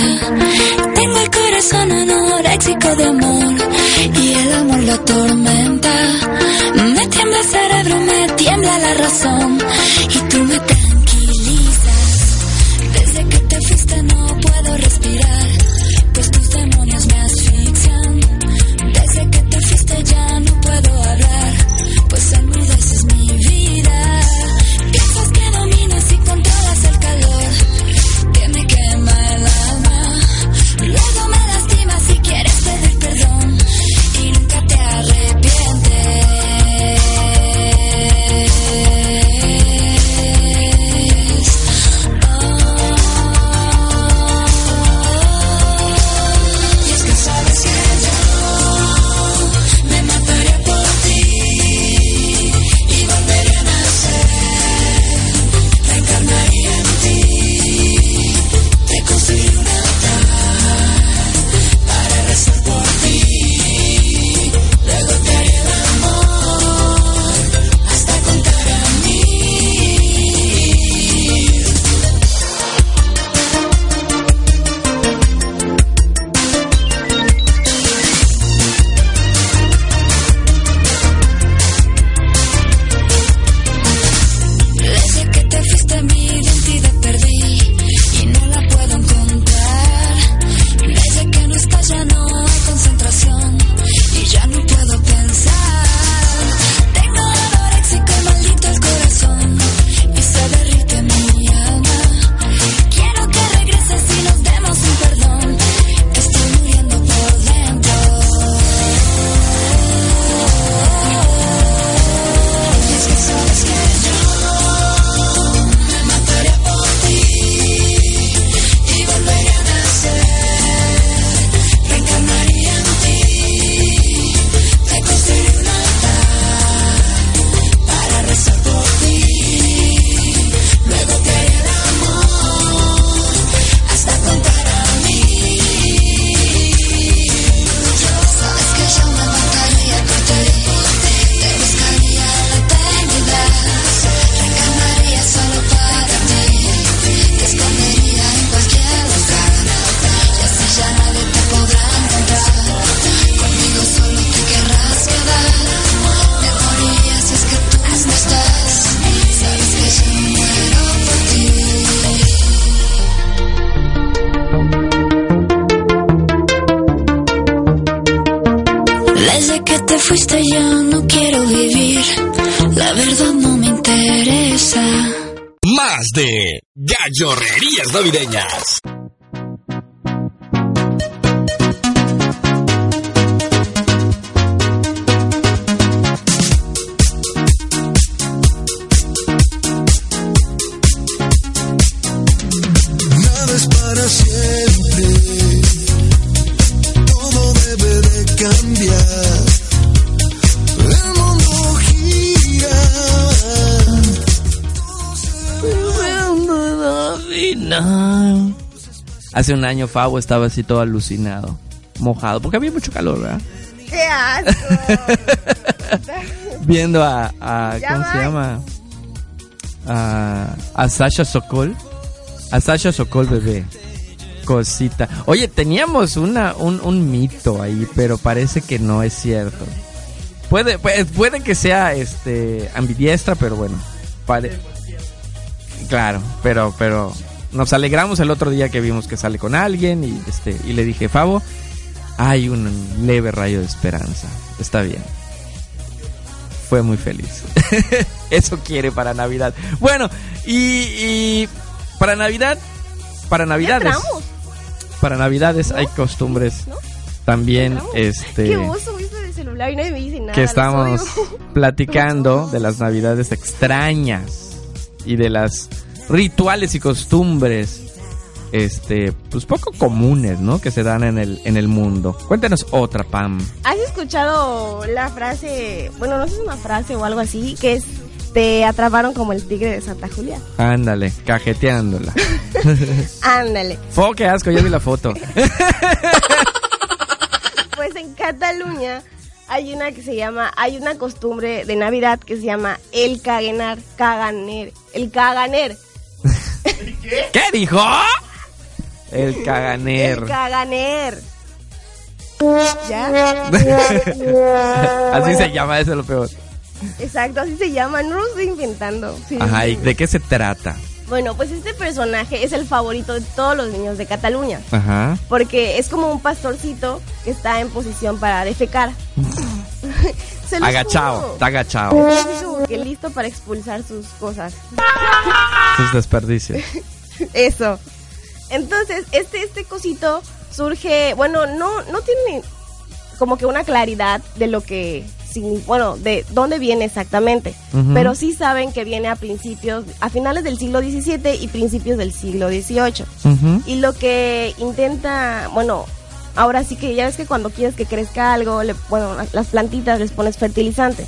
Tengo el corazón anoréxico de amor, y el amor la tormenta. Me tiembla el cerebro, me tiembla la razón, Navideñas. Hace un año Fabo estaba así todo alucinado, mojado, porque había mucho calor, ¿verdad? ¡Qué asco! <laughs> Viendo a, ¿cómo se llama? A, a Sasha Sokol. A Sasha Sokol bebé. Cosita. Oye, teníamos una, un, un mito ahí, pero parece que no es cierto. Puede, puede, puede que sea este ambidiestra, pero bueno. pare- Claro, pero, pero nos alegramos el otro día que vimos que sale con alguien y este y le dije, Fabo, hay un leve rayo de esperanza. Está bien. Fue muy feliz. <laughs> Eso quiere para Navidad. Bueno, y, y para Navidad, para Navidades, para Navidades hay costumbres también, este, ¡Qué oso! ¿Viste el celular y nadie me dice nada. que estamos <laughs> platicando de las Navidades extrañas y de las rituales y costumbres este pues poco comunes, ¿no? que se dan en el en el mundo. Cuéntanos otra, Pam. ¿Has escuchado la frase, bueno, no sé si es una frase o algo así, que es te atraparon como el tigre de Santa Julia? Ándale, cajeteándola. <laughs> Ándale. oh, qué asco, ya vi la foto. <laughs> Pues en Cataluña hay una que se llama, hay una costumbre de Navidad que se llama el caganar, caganer, el caganer, ¿Qué dijo? El caganer. el caganer. ¿Ya? <laughs> Así se llama, eso es lo peor. Exacto, así se llama, no lo estoy inventando. Sí, Ajá, sí. ¿y de qué se trata? Bueno, pues este personaje es el favorito de todos los niños de Cataluña. Ajá. Porque es como un pastorcito que está en posición para defecar. <laughs> Se Agachado, juro. está agachado. Que listo para expulsar sus cosas. Sus desperdicios. <laughs> <laughs> Eso. Entonces, este, este cosito surge, bueno, no, no tiene como que una claridad de lo que, bueno, de dónde viene exactamente, pero sí saben que viene a principios, a finales del siglo XVII y principios del siglo XVIII. Y lo que intenta, bueno, ahora sí que ya ves que cuando quieres que crezca algo, le, bueno, las- plantitas les pones fertilizante.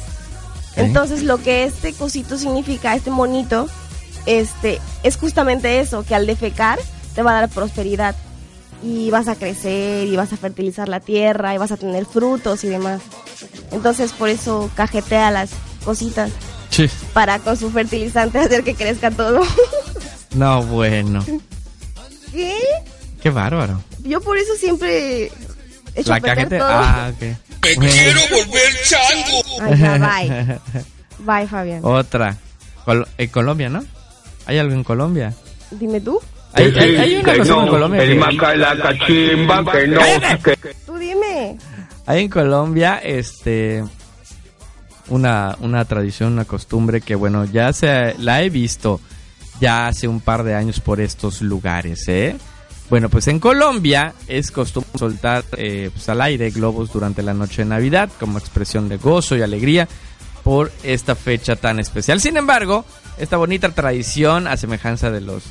Entonces lo que este cosito significa, este monito, este, es justamente eso, que al defecar te va a dar prosperidad y vas a crecer y vas a fertilizar la tierra y vas a tener frutos y demás. Entonces por eso cajetea las cositas Sí. para con su fertilizante hacer que crezca todo. <laughs> No, bueno. ¿Qué? Qué bárbaro. Yo por eso siempre he hecho La cajete. todo. Ah, ok. ¡Me quiero volver chango! Ay, ya, bye. <laughs> Bye, Fabián. Otra. Col- en Colombia, ¿no? ¿Hay algo en Colombia? Dime tú. Hay, hay- hay una cosa en Colombia el que- maca la cachimba que no. que- Tú dime. Hay en Colombia, este, una, una tradición, una costumbre que, bueno, ya se la he visto ya hace un par de años por estos lugares, ¿eh? Bueno, pues en Colombia es costumbre soltar eh, pues, al aire globos durante la noche de Navidad como expresión de gozo y alegría por esta fecha tan especial. Sin embargo, esta bonita tradición, a semejanza de los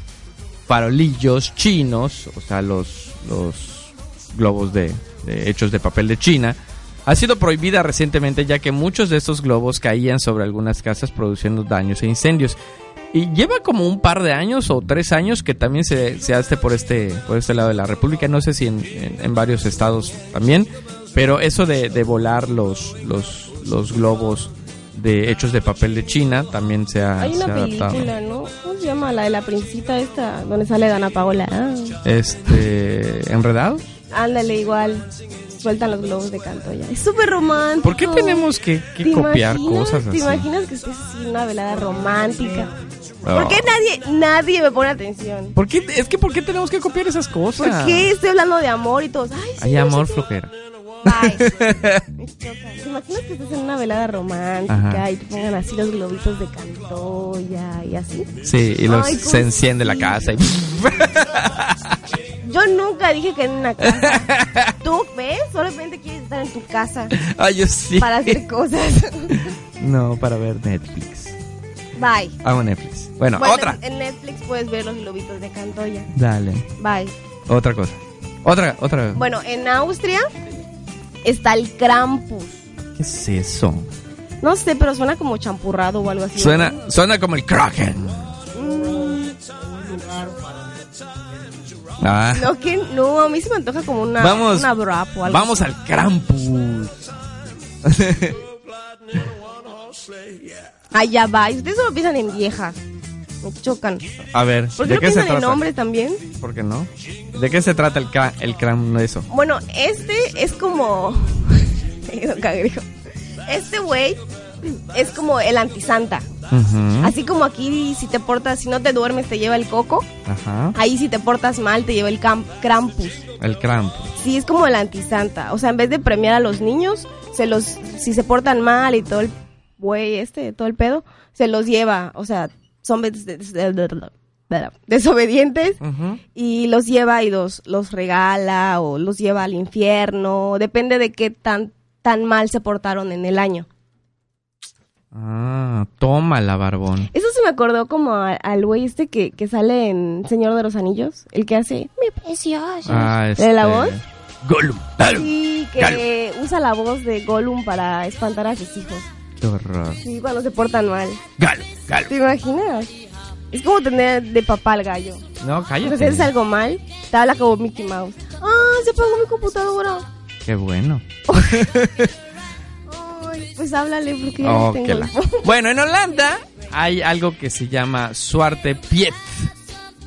farolillos chinos, o sea, los, los globos de, hechos de papel de China, ha sido prohibida recientemente ya que muchos de estos globos caían sobre algunas casas produciendo daños e incendios. Y lleva como un par de años o tres años que también se, se hace por este, por este lado de la República. No sé si en, en- en varios estados también. Pero eso de, de volar los, los, los globos de hechos de papel de China también se ha, Hay se una ha película, ¿no? ¿Cómo se llama? La de la princita esta, donde sale Dana Paola. Ah, Este, ¿enredado? ándale, igual. Sueltan los globos de canto ya. Es súper romántico. ¿Por qué tenemos que, que ¿Te copiar imaginas? cosas ¿Te así? imaginas que estés así una velada romántica? Oh. ¿Por qué nadie, nadie me pone atención? ¿Por qué? Es que ¿por qué tenemos que copiar esas cosas? ¿Por qué estoy hablando de amor y todos? Ay, sí, Hay no sé amor qué. flojera. Bye. <laughs> Me choca. ¿Te imaginas que estés en una velada romántica Ajá. y te pongan así los globitos de cantoya y así? Sí, y los, Ay, ¿cómo se enciende la casa y... <laughs> Yo nunca dije que en una casa. <laughs> ¿Tú ves? Solamente quieres estar en tu casa Ay, yo sí. para hacer cosas. No, para ver Netflix. Bye. Hago Netflix. Bueno, Bueno, otra. En, en Netflix puedes ver los globitos de cantoya. Dale. Bye. Otra cosa. Otra, otra. Bueno, en Austria está el Krampus. ¿Qué es eso? No sé, pero suena como champurrado o algo así. Suena, ¿no? suena como el Kraken. Mm, Ah. no, que no, a mí se me antoja como una, Vamos, una o algo vamos así. al Krampus. Ya va. Y ustedes solo piensan en viejas. Me chocan. A ver, ¿Por qué ¿de no qué se trata? hombres también? ¿Por qué no? ¿De qué se trata el, cra el Kram de eso? Bueno, este es como. <laughs> Este güey es como el antisanta. Así como aquí, si te portas, si no te duermes, te lleva el coco. Ajá. Ahí, si te portas mal, te lleva el Krampus. El Krampus. Sí, es como el antisanta. O sea, en vez de premiar a los niños, se los, si se portan mal y todo el güey este, todo el pedo, se los lleva. O sea, son des- des- des- desobedientes y los lleva y los, los regala o los lleva al infierno. Depende de qué tan, tan mal se portaron en el año. Ah, tómala, barbón. Eso se me acordó como a- al güey este que, que sale en Señor de los Anillos, el que hace mi precioso. Ah, ¿De la este, voz? Gollum. Sí, que usa la voz de Gollum para espantar a sus hijos. Qué horror. Sí, cuando se portan mal. Galo, galo. ¿Te imaginas? Es como tener de papá al gallo. No, Si cállate. haces algo mal, te habla como Mickey Mouse. Ah, se apagó mi computadora. Qué bueno. <laughs> Ay, pues háblale porque ya Oh, tengo la-. Bueno, en Holanda hay algo que se llama Suarte Piet.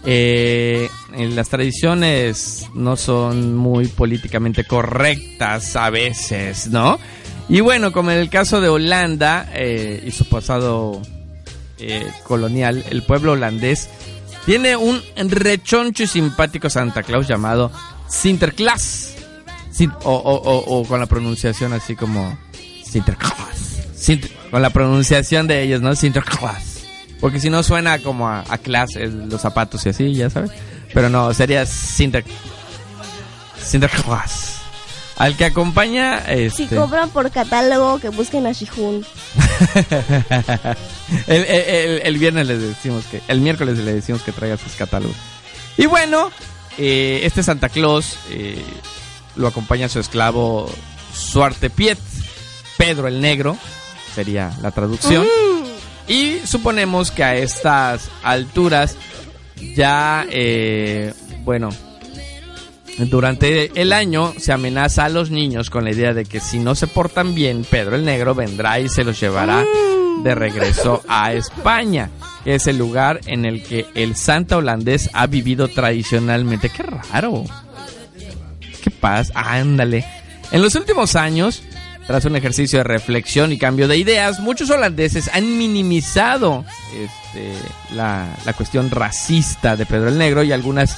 Eh, en las tradiciones no son muy políticamente correctas a veces, ¿no? Y bueno, como en el caso de Holanda eh, y su pasado eh, colonial, el pueblo holandés tiene un rechoncho y simpático Santa Claus llamado Sinterklaas. Sin- o, o- o- con la pronunciación así como Sinterklaas. Sinter- con la pronunciación de ellos, ¿no? Sinterklaas. Porque si no suena como a, a los zapatos y así, ya sabes. Pero no, sería Sinter, Sinterklaas. Al que acompaña Si este, compran por catálogo, que busquen a Shihun. <laughs> el, el- el- viernes les decimos que, el miércoles le decimos que traiga sus catálogos. Y bueno, eh, este Santa Claus eh, lo acompaña su esclavo Suarte Piet, Pedro el Negro, sería la traducción. Y suponemos que a estas alturas ya, eh, bueno, durante el año se amenaza a los niños con la idea de que si no se portan bien, Pedro el Negro vendrá y se los llevará de regreso a España, que es el lugar en el que el santa holandés ha vivido tradicionalmente. Qué raro. ¿Qué pasa? Ándale. En los últimos años, tras un ejercicio de reflexión y cambio de ideas, muchos holandeses han minimizado este, la, la cuestión racista de Pedro el Negro y algunas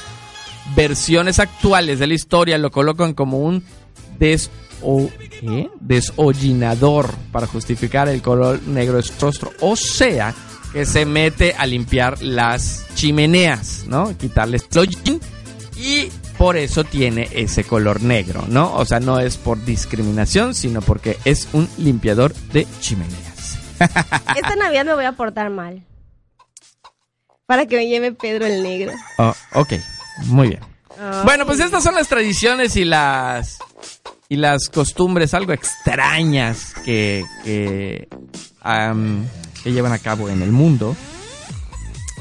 versiones actuales de la historia lo colocan como un des o- ¿qué? desollinador para justificar el color negro de su rostro. O sea, que se mete a limpiar las chimeneas, ¿no? Quitarles el hollín y por eso tiene ese color negro, ¿no? O sea, no es por discriminación, sino porque es un limpiador de chimeneas. <laughs> Esta Navidad me voy a portar mal. Para que me lleve Pedro el Negro. Oh, ok, muy bien. Ay. Bueno, pues estas son las tradiciones y las y las costumbres algo extrañas que que, llevan a cabo en el mundo.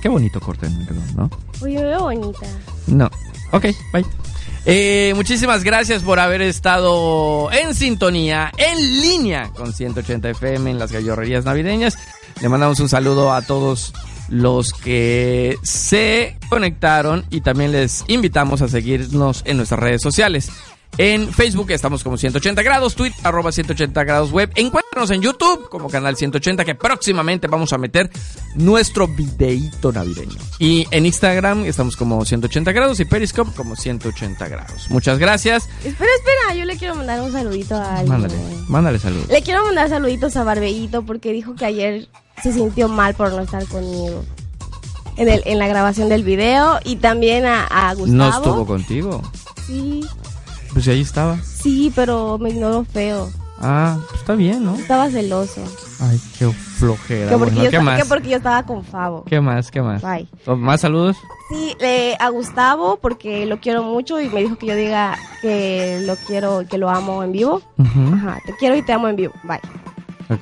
Qué bonito corte ¿no? Veo bonita. No. Ok, bye. Eh, muchísimas gracias por haber estado en sintonía, en línea con 180 FM en las gallorrerías navideñas. Le mandamos un saludo a todos los que se conectaron y también les invitamos a seguirnos en nuestras redes sociales. En Facebook estamos como 180 grados, Twitter arroba 180 grados web. Encuéntranos en YouTube como canal 180 que próximamente vamos a meter nuestro videíto navideño. Y en Instagram estamos como 180 grados y Periscope como 180 grados. Muchas gracias. Espera, espera, yo le quiero mandar un saludito a alguien. Mándale, mándale saludos. Le quiero mandar saluditos a Barbeito porque dijo que ayer se sintió mal por no estar conmigo. En, el, en la grabación del video y también a, a Gustavo. No estuvo contigo. Sí, Pues ahí estaba. sí, pero me ignoró feo. Ah, pues está bien, ¿no? Estaba celoso. Ay, qué flojera. Que porque, Bueno, yo ¿qué más? que porque yo estaba con Favo. ¿Qué más? ¿Qué más? Bye. ¿O ¿Más saludos? Sí, le- a Gustavo porque lo quiero mucho y me dijo que yo diga que lo quiero, que lo amo en vivo. Ujú. Ajá, te quiero y te amo en vivo. Bye.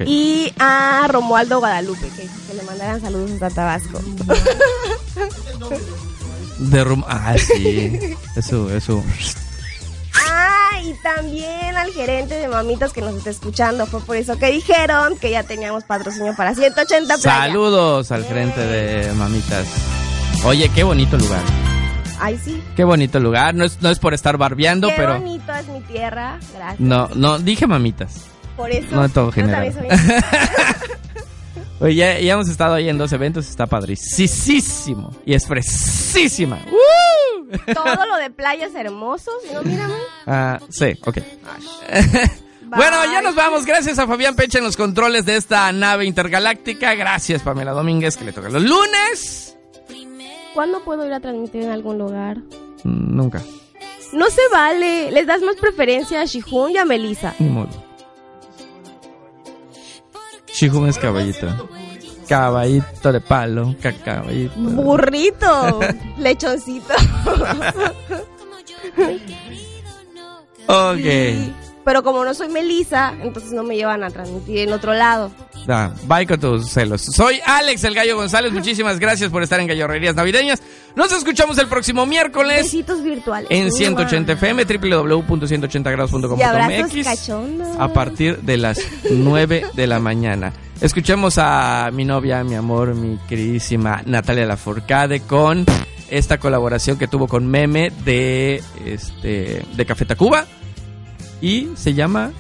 Y a Romualdo Guadalupe, que, que le mandaran saludos hasta Tabasco. De rum... Ah, sí. Eso, eso. ah, y también al gerente de mamitas que nos está escuchando. Fue por eso que dijeron que ya teníamos patrocinio para 180 playa. Saludos al frente de mamitas. Oye, qué bonito lugar. Ay, sí. Qué bonito lugar. No es, no es por estar barbeando, Qué pero... bonito es mi tierra. Gracias. No, no, dije mamitas. Por eso. No en todo general. <laughs> Oye, ya, ya hemos estado ahí en dos eventos, está padricísimo. Y es fresísima. ¡Uh! Todo lo de <laughs> playas hermosos. No, mírame. Ah, sí, ok. Bueno, ya nos vamos. Gracias a Fabián Pecha en los controles de esta nave intergaláctica. Gracias, Pamela Domínguez, que le toca los lunes. ¿Cuándo puedo ir a transmitir en algún lugar? Nunca. No se vale. Les das más preferencia a Shihun y a Melissa. Ni modo. Shihun es caballito. Caballito de palo. ca- Caballito. Burrito. <laughs> Lechoncito. Ok. Pero como no soy Melissa, entonces no me llevan a transmitir en otro lado. Da, bye con tus celos. Soy Alex el Gallo González. Muchísimas gracias por estar en Gallorrerías Navideñas. Nos escuchamos el próximo miércoles Besitos virtuales. en 180 FM, Y abrazos www.180grados.com.mx cachondos. a partir de las 9 de la mañana. Escuchemos a mi novia, mi amor, mi queridísima Natalia Lafourcade con esta colaboración que tuvo con Meme de este de Café Tacuba y se llama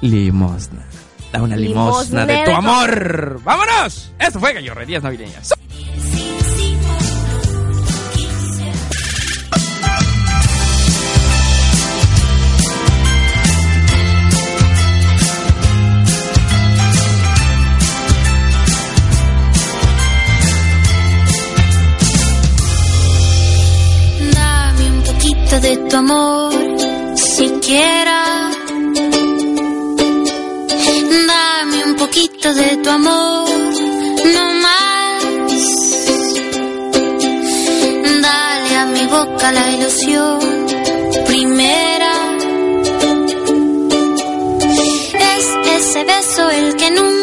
Limosna. Da una limosna de tu amor. ¡Vámonos! Esto fue Gallorrerías Navideñas. Dame un poquito de tu amor, siquiera. Dame un poquito de tu amor, no más. Dale a mi boca la ilusión primera. Es ese beso el que nunca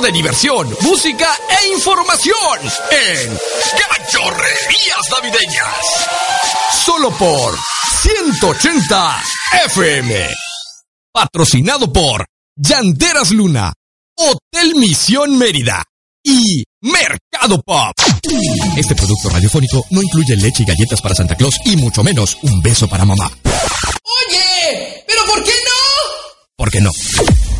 de diversión, música e información en Cachorrerías Navideñas. Solo por 180 FM. Patrocinado por Llanteras Luna, Hotel Misión Mérida y Mercado Pop. Este producto radiofónico no incluye leche y galletas para Santa Claus y mucho menos un beso para mamá. Oye, pero ¿por qué no? ¿Por qué no?